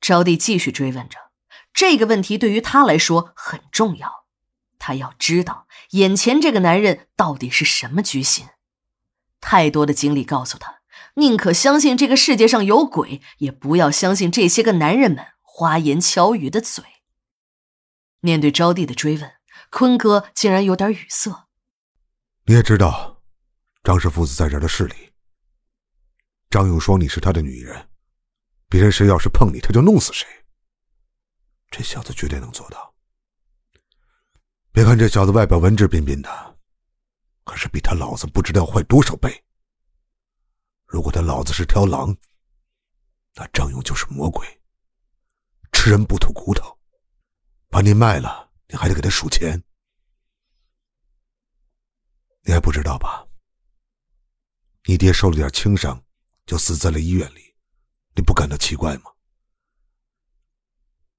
招娣继续追问着，这个问题对于他来说很重要，他要知道眼前这个男人到底是什么居心。太多的经历告诉他，宁可相信这个世界上有鬼，也不要相信这些个男人们花言巧语的嘴。面对招娣的追问，坤哥竟然有点语塞。你也知道，张氏父子在这儿的势力。张永双你是他的女人，别人谁要是碰你，他就弄死谁。这小子绝对能做到。别看这小子外表文质彬彬的，可是比他老子不知道坏多少倍。如果他老子是条狼，那张勇就是魔鬼，吃人不吐骨头。把你卖了，你还得给他数钱。你还不知道吧？你爹受了点轻伤，就死在了医院里，你不感到奇怪吗？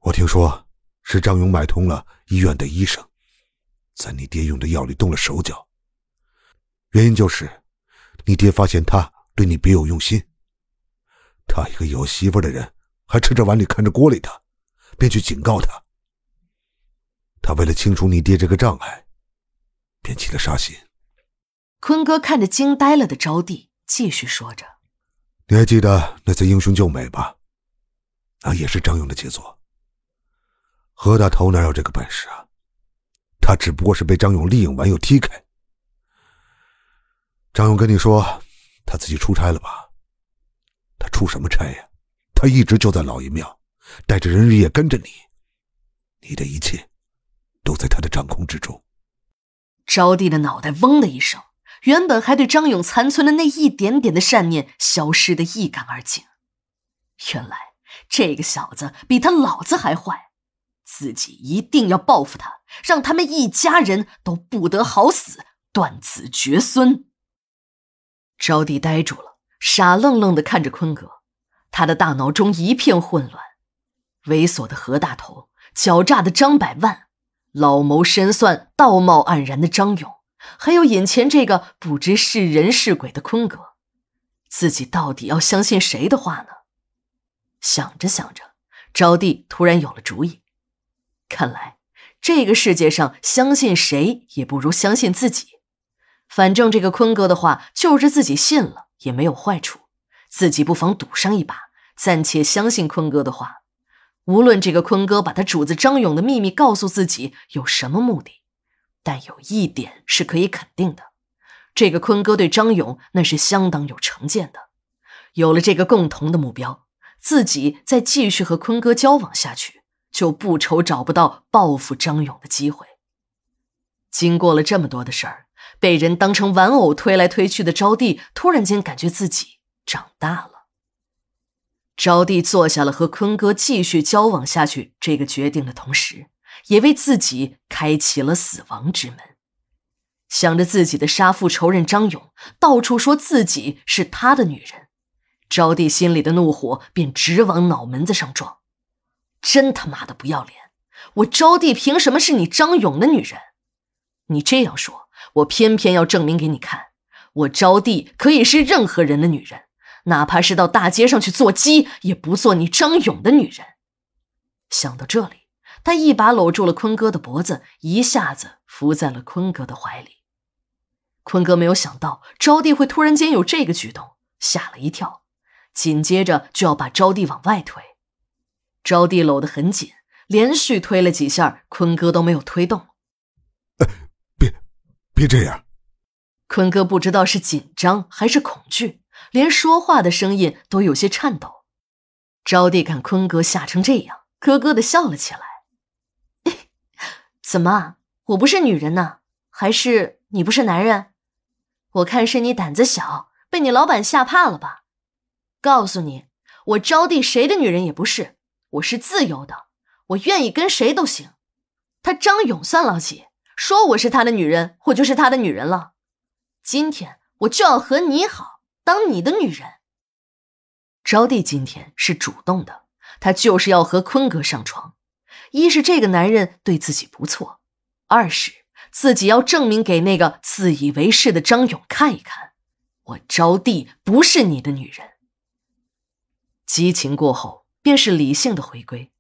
我听说是张勇买通了医院的医生，在你爹用的药里动了手脚。原因就是你爹发现他对你别有用心，他一个有媳妇的人，还吃着碗里看着锅里的，便去警告他。他为了清除你爹这个障碍，便起了杀心。坤哥看着惊呆了的招娣，继续说着：“你还记得那次英雄救美吧？那也是张勇的杰作。何大头哪有这个本事啊？他只不过是被张勇利用完又踢开。张勇跟你说，他自己出差了吧？他出什么差呀？他一直就在老爷庙，带着人日夜跟着你，你的一切。”都在他的掌控之中。招娣的脑袋嗡的一声，原本还对张勇残存的那一点点的善念消失的一干二净。原来这个小子比他老子还坏，自己一定要报复他，让他们一家人都不得好死，断子绝孙。招娣呆住了，傻愣愣的看着坤哥，他的大脑中一片混乱，猥琐的何大头，狡诈的张百万。老谋深算、道貌岸然的张勇，还有眼前这个不知是人是鬼的坤哥，自己到底要相信谁的话呢？想着想着，招娣突然有了主意。看来这个世界上相信谁也不如相信自己。反正这个坤哥的话，就是自己信了也没有坏处，自己不妨赌上一把，暂且相信坤哥的话。无论这个坤哥把他主子张勇的秘密告诉自己有什么目的，但有一点是可以肯定的：这个坤哥对张勇那是相当有成见的。有了这个共同的目标，自己再继续和坤哥交往下去，就不愁找不到报复张勇的机会。经过了这么多的事儿，被人当成玩偶推来推去的招娣，突然间感觉自己长大了。招娣做下了和坤哥继续交往下去这个决定的同时，也为自己开启了死亡之门。想着自己的杀父仇人张勇到处说自己是他的女人，招娣心里的怒火便直往脑门子上撞。真他妈的不要脸！我招娣凭什么是你张勇的女人？你这样说，我偏偏要证明给你看，我招娣可以是任何人的女人。哪怕是到大街上去做鸡，也不做你张勇的女人。想到这里，他一把搂住了坤哥的脖子，一下子伏在了坤哥的怀里。坤哥没有想到招娣会突然间有这个举动，吓了一跳，紧接着就要把招娣往外推。招娣搂得很紧，连续推了几下，坤哥都没有推动。别，别这样！坤哥不知道是紧张还是恐惧。连说话的声音都有些颤抖。招娣看坤哥吓成这样，咯咯的笑了起来。怎么，我不是女人呢？还是你不是男人？我看是你胆子小，被你老板吓怕了吧？告诉你，我招娣谁的女人也不是，我是自由的，我愿意跟谁都行。他张勇算老几？说我是他的女人，我就是他的女人了。今天我就要和你好。当你的女人，招娣今天是主动的，她就是要和坤哥上床。一是这个男人对自己不错，二是自己要证明给那个自以为是的张勇看一看，我招娣不是你的女人。激情过后，便是理性的回归。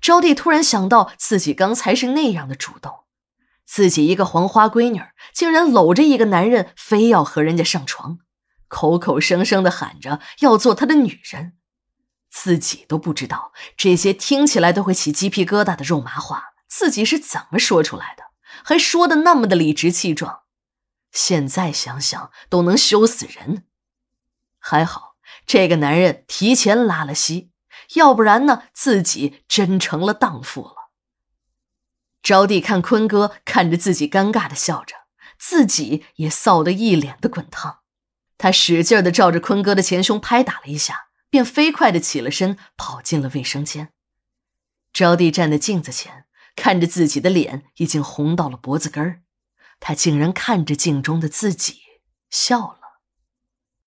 招娣突然想到，自己刚才是那样的主动，自己一个黄花闺女，竟然搂着一个男人，非要和人家上床，口口声声的喊着要做他的女人，自己都不知道这些听起来都会起鸡皮疙瘩的肉麻话，自己是怎么说出来的，还说的那么的理直气壮，现在想想都能羞死人。还好这个男人提前拉了稀。要不然呢？自己真成了荡妇了。招娣看坤哥看着自己，尴尬的笑着，自己也臊得一脸的滚烫。他使劲的照着坤哥的前胸拍打了一下，便飞快的起了身，跑进了卫生间。招娣站在镜子前，看着自己的脸已经红到了脖子根儿，她竟然看着镜中的自己笑了。